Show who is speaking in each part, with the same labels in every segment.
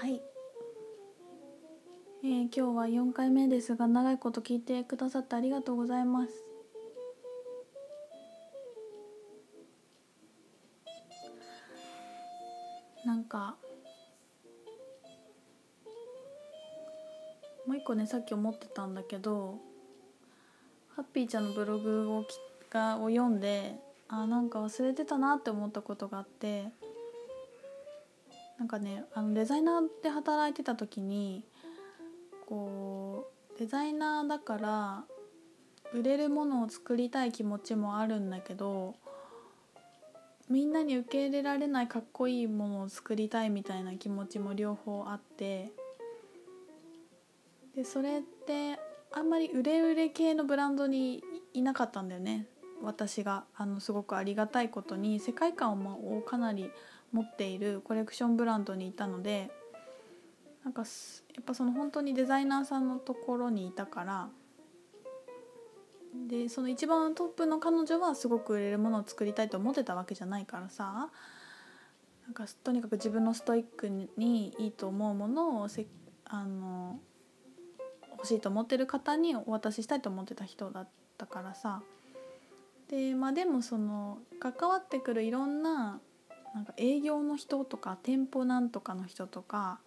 Speaker 1: はい、えー今日は4回目ですが長いこと聞いてくださってありがとうございます。なんかもう一個ねさっき思ってたんだけどハッピーちゃんのブログをきがを読んであなんか忘れてたなって思ったことがあってなんかねあのデザイナーで働いてた時にこうデザイナーだから売れるものを作りたい気持ちもあるんだけどみんなに受け入れられないかっこいいものを作りたいみたいな気持ちも両方あってでそれってあんまり売れ売れ系のブランドにいなかったんだよね。私があのすごくありがたいことに世界観をかなり持っているコレクションブランドにいたのでなんかやっぱその本当にデザイナーさんのところにいたからでその一番トップの彼女はすごく売れるものを作りたいと思ってたわけじゃないからさなんかとにかく自分のストイックにいいと思うものをせあの欲しいと思ってる方にお渡ししたいと思ってた人だったからさ。でまあでもその関わってくるいろんななんか営業の人とか店舗なんとかの人とか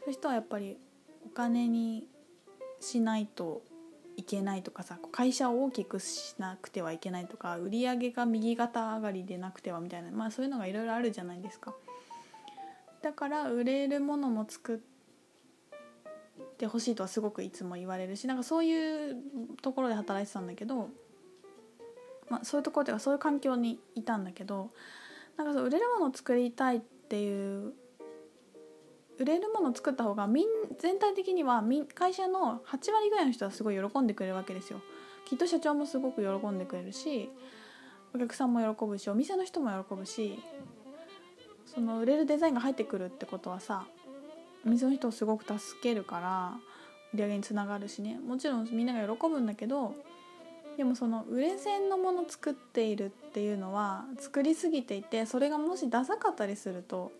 Speaker 1: そういう人はやっぱりお金にしないといけないとかさ会社を大きくしなくてはいけないとか売り上げが右肩上がりでなくてはみたいなまあそういうのがいろいろあるじゃないですか。だから売れるものも作ってほしいとはすごくいつも言われるしなんかそういうところで働いてたんだけど、まあ、そういうところではそういう環境にいたんだけどなんかそう売れるものを作りたいっていう売れるものを作った方がみん全体的にはみ会社の8割ぐらいの人はすごい喜んでくれるわけですよ。きっと社長もすごく喜んでくれるしお客さんも喜ぶしお店の人も喜ぶしその売れるデザインが入ってくるってことはさお店の人をすごく助けるから売り上げにつながるしねもちろんみんなが喜ぶんだけどでもその売れ線のもの作っているっていうのは作りすぎていてそれがもしダサかったりすると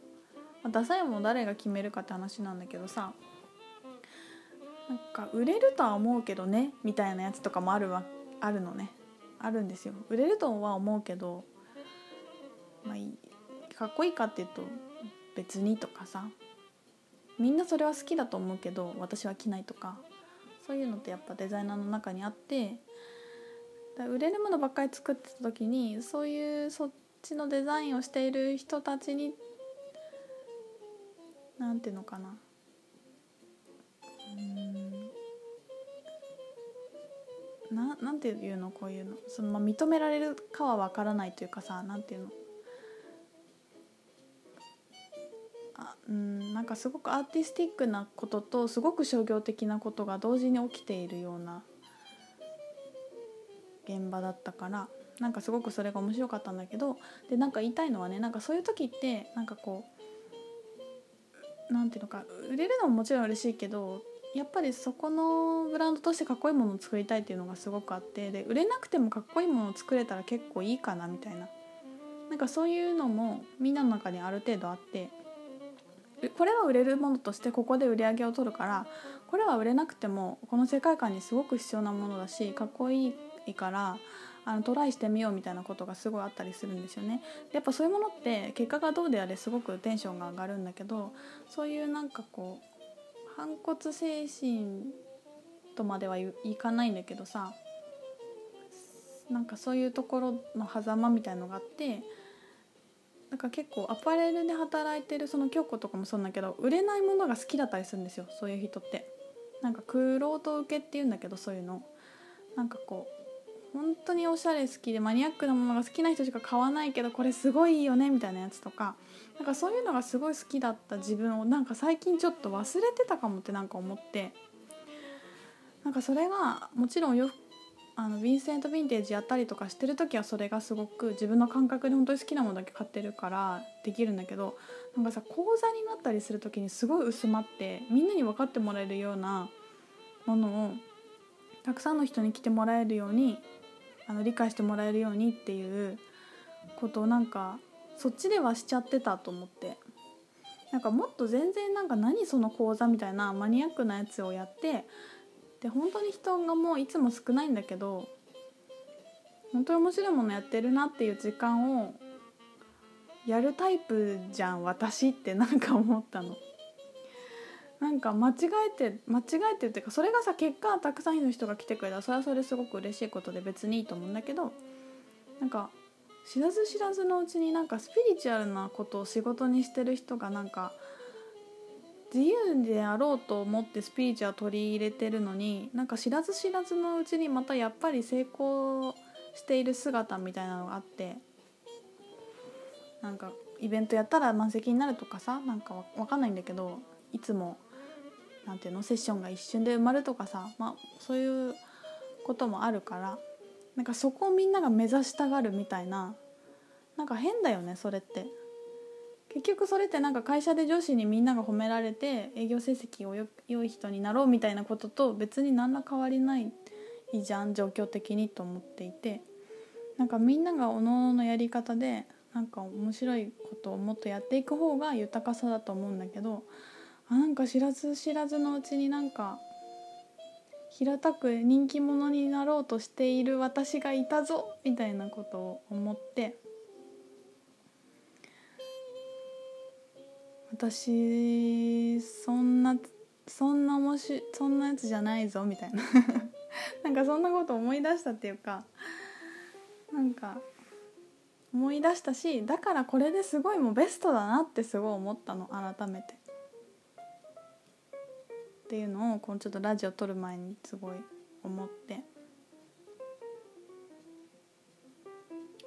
Speaker 1: まあダサいも誰が決めるかって話なんだけどさなんか売れるとは思うけどねみたいなやつとかもあるわあるのね。あるんですよ。売れるとは思うけどまあいいかっこいいかっていうと別にとかさみんなそれは好きだと思うけど私は着ないとかそういうのってやっぱデザイナーの中にあって売れるものばっかり作ってた時にそういうそっちのデザインをしている人たちになんていうのかな。うん。ななんていうのこういうの。その、まあ、認められるかは分からないというかさなんていうの。あうんなんかすごくアーティスティックなこととすごく商業的なことが同時に起きているような現場だったからなんかすごくそれが面白かったんだけどでなんか言いたいのはねなんかそういう時ってなんかこうなんていうのか売れるのももちろん嬉しいけどやっぱりそこのブランドとしてかっこいいものを作りたいっていうのがすごくあってで売れなくてもかっこいいものを作れたら結構いいかなみたいな。なんかそういうのもみんなの中にある程度あってこれは売れるものとしてここで売り上げを取るからこれは売れなくてもこの世界観にすごく必要なものだしかっこいいいからあのトライしてみようみたいなことがすごいあったりするんですよね。でやっぱそういうものって結果がどうであれすごくテンションが上がるんだけどそういうなんかこう反骨精神とまではいかないんだけどさなんかそういうところの狭間みたいのがあってなんか結構アパレルで働いてるその京子とかもそうなんだけど売れないものが好きだったりするんですよそういう人って。なんかクロート受けっていうんだけどそういうのなんかこう本当におしゃれ好きでマニアックなものが好きな人しか買わないけどこれすごいいいよねみたいなやつとかなんかそういうのがすごい好きだった自分をなんか最近ちょっと忘れてたかもってなんか思ってなんかそれがもちろんよあのヴィンセント・ヴィンテージやったりとかしてる時はそれがすごく自分の感覚で本当に好きなものだけ買ってるからできるんだけどなんかさ講座になったりする時にすごい薄まってみんなに分かってもらえるようなものをたくさんの人に来てもらえるようにあの理解してもらえるようにっていうことをなんかそっちではしちゃってたと思ってなんかもっと全然なんか何その講座みたいなマニアックなやつをやってで本当に人がもういつも少ないんだけど本当に面白いものやってるなっていう時間をやるタイプじゃん私ってなんか思ったの。なんか間違えて間違えてっていうかそれがさ結果たくさんの人が来てくれたらそれはそれすごく嬉しいことで別にいいと思うんだけどなんか知らず知らずのうちになんかスピリチュアルなことを仕事にしてる人がなんか自由であろうと思ってスピリチュアル取り入れてるのになんか知らず知らずのうちにまたやっぱり成功している姿みたいなのがあってなんかイベントやったら満席になるとかさなんかわかんないんだけどいつもなんていうの？セッションが一瞬で埋まるとかさ、まあ、そういうこともあるからなんかそこをみんなが目指したがるみたいななんか変だよねそれって。結局それってなんか会社で上司にみんなが褒められて営業成績を良い人になろうみたいなことと別に何ら変わりないじゃん状況的にと思っていて。なんかみんながおのおののやり方でなんか面白いことをもっとやっていく方が豊かさだと思うんだけどあなんか知らず知らずのうちになんか平たく人気者になろうとしている私がいたぞみたいなことを思って私そんなそんな面白そんなやつじゃないぞみたいな なんかそんなこと思い出したっていうかなんか思い出したしだからこれですごいもうベストだなってすごい思ったの改めて。っていうのをこのちょっとラジオ撮る前にすごい思って。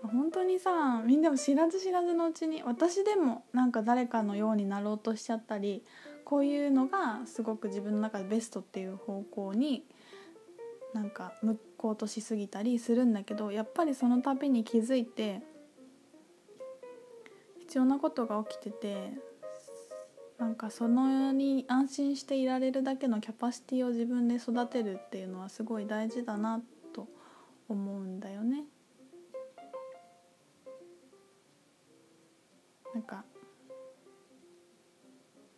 Speaker 1: 本当にさみんなも知らず知らずのうちに私でもなんか誰かのようになろうとしちゃったりこういうのがすごく自分の中でベストっていう方向になんか向こうとしすぎたりするんだけどやっぱりその度に気づいて必要なことが起きててなんかそのに安心していられるだけのキャパシティを自分で育てるっていうのはすごい大事だなと思うんだよね。なんか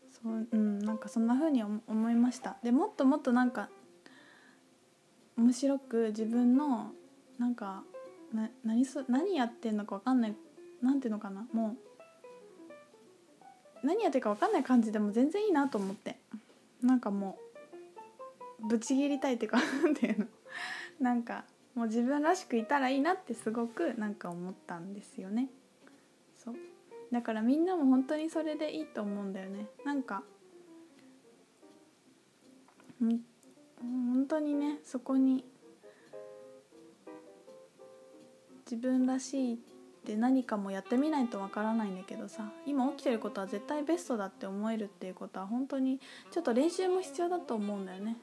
Speaker 1: そううんなんかそんな風に思いましたでもっともっとなんか面白く自分のなんかな何す何やってんのか分かんないなんていうのかなもう何やってるか分かんない感じでも全然いいなと思って。なんかもうぶち切りたいっていうか なんていうの。なんかもう自分らしくいたらいいなってすごくなんか思ったんですよね。そう。だからみんなも本当にそれでいいと思うんだよね。なんかん本当にねそこに自分らしいってで何かもやってみないとわからないんだけどさ今起きてることは絶対ベストだって思えるっていうことは本当にちょっと練習も必要だと思うんだよね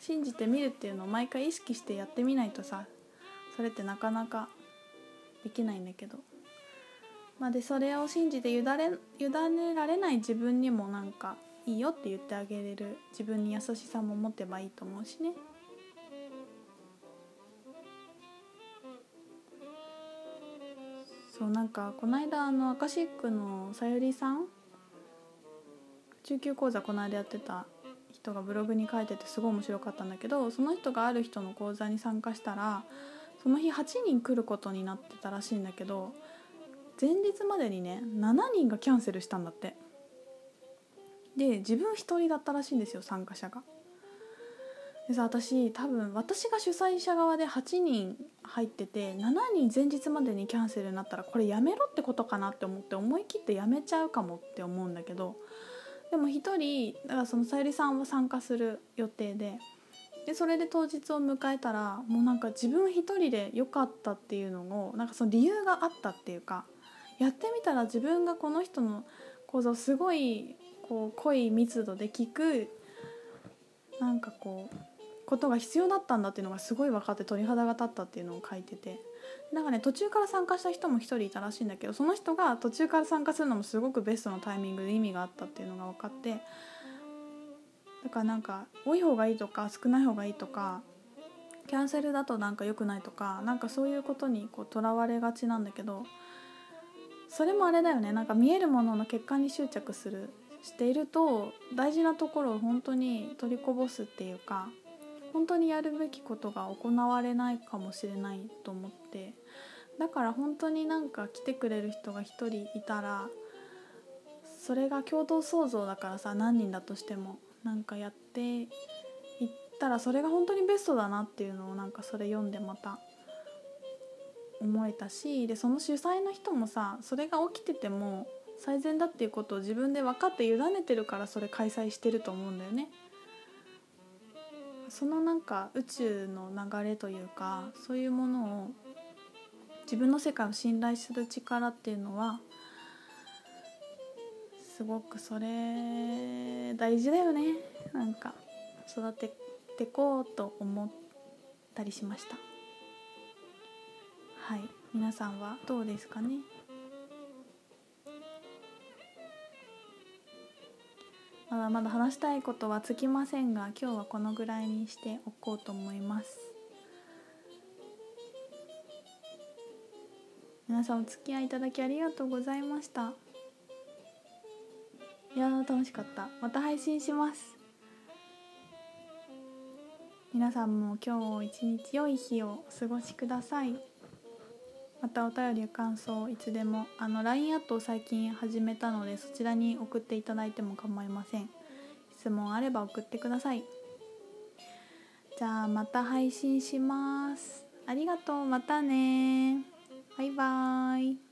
Speaker 1: 信じてみるっていうのを毎回意識してやってみないとさそれってなかなかできないんだけどまあでそれを信じて委ね委ねられない自分にもなんかいいよって言ってあげれる自分に優しさも持てばいいと思うしね。そうなんかこの間あのアカシックのさゆりさん中級講座この間やってた人がブログに書いててすごい面白かったんだけどその人がある人の講座に参加したらその日8人来ることになってたらしいんだけど前日までにね7人がキャンセルしたんだってで自分1人だったらしいんですよ参加者が。でさ私多分私が主催者側で8人入ってて7人前日までにキャンセルになったらこれやめろってことかなって思って思い切ってやめちゃうかもって思うんだけどでも1人だからそのさゆりさんは参加する予定ででそれで当日を迎えたらもうなんか自分一人で良かったっていうのをなんかその理由があったっていうかやってみたら自分がこの人の講座をすごいこう濃い密度で聞くなんかこうことが必要だったんだっていうのがすごい分かって鳥肌が立ったっていうのを書いてて。なんかね途中から参加した人も1人いたらしいんだけどその人が途中から参加するのもすごくベストのタイミングで意味があったっていうのが分かって。だからなんか多い方がいいとか少ない方がいいとかキャンセルだとなんか良くないとかなんかそういうことにとらわれがちなんだけどそれもあれだよね。なんか見えるものの結果に執着するしていると大事なところを本当に取りこぼすっていうか本当にやるべきことが行われないかもしれないと思ってだから本当になんか来てくれる人が1人いたらそれが共同創造だからさ何人だとしてもなんかやっていったらそれが本当にベストだなっていうのをなんかそれ読んでまた思えたしでその主催の人もさそれが起きてても最善だっていうことを自分で分かって委ねてるからそれ開催してると思うんだよね。そのなんか宇宙の流れというかそういうものを自分の世界を信頼する力っていうのはすごくそれ大事だよね。なんか育ててこうと思ったりしました。はい。皆さんはどうですかね？まだまだ話したいことはつきませんが今日はこのぐらいにしておこうと思います。皆さんお付き合いいただきありがとうございました。いや楽しかった。また配信します。皆さんも今日一日良い日をお過ごしください。またお便り感想いつでもあの LINE アットを最近始めたのでそちらに送っていただいても構いません。質問あれば送ってください。じゃあまた配信します。ありがとう。またねバイバーイ。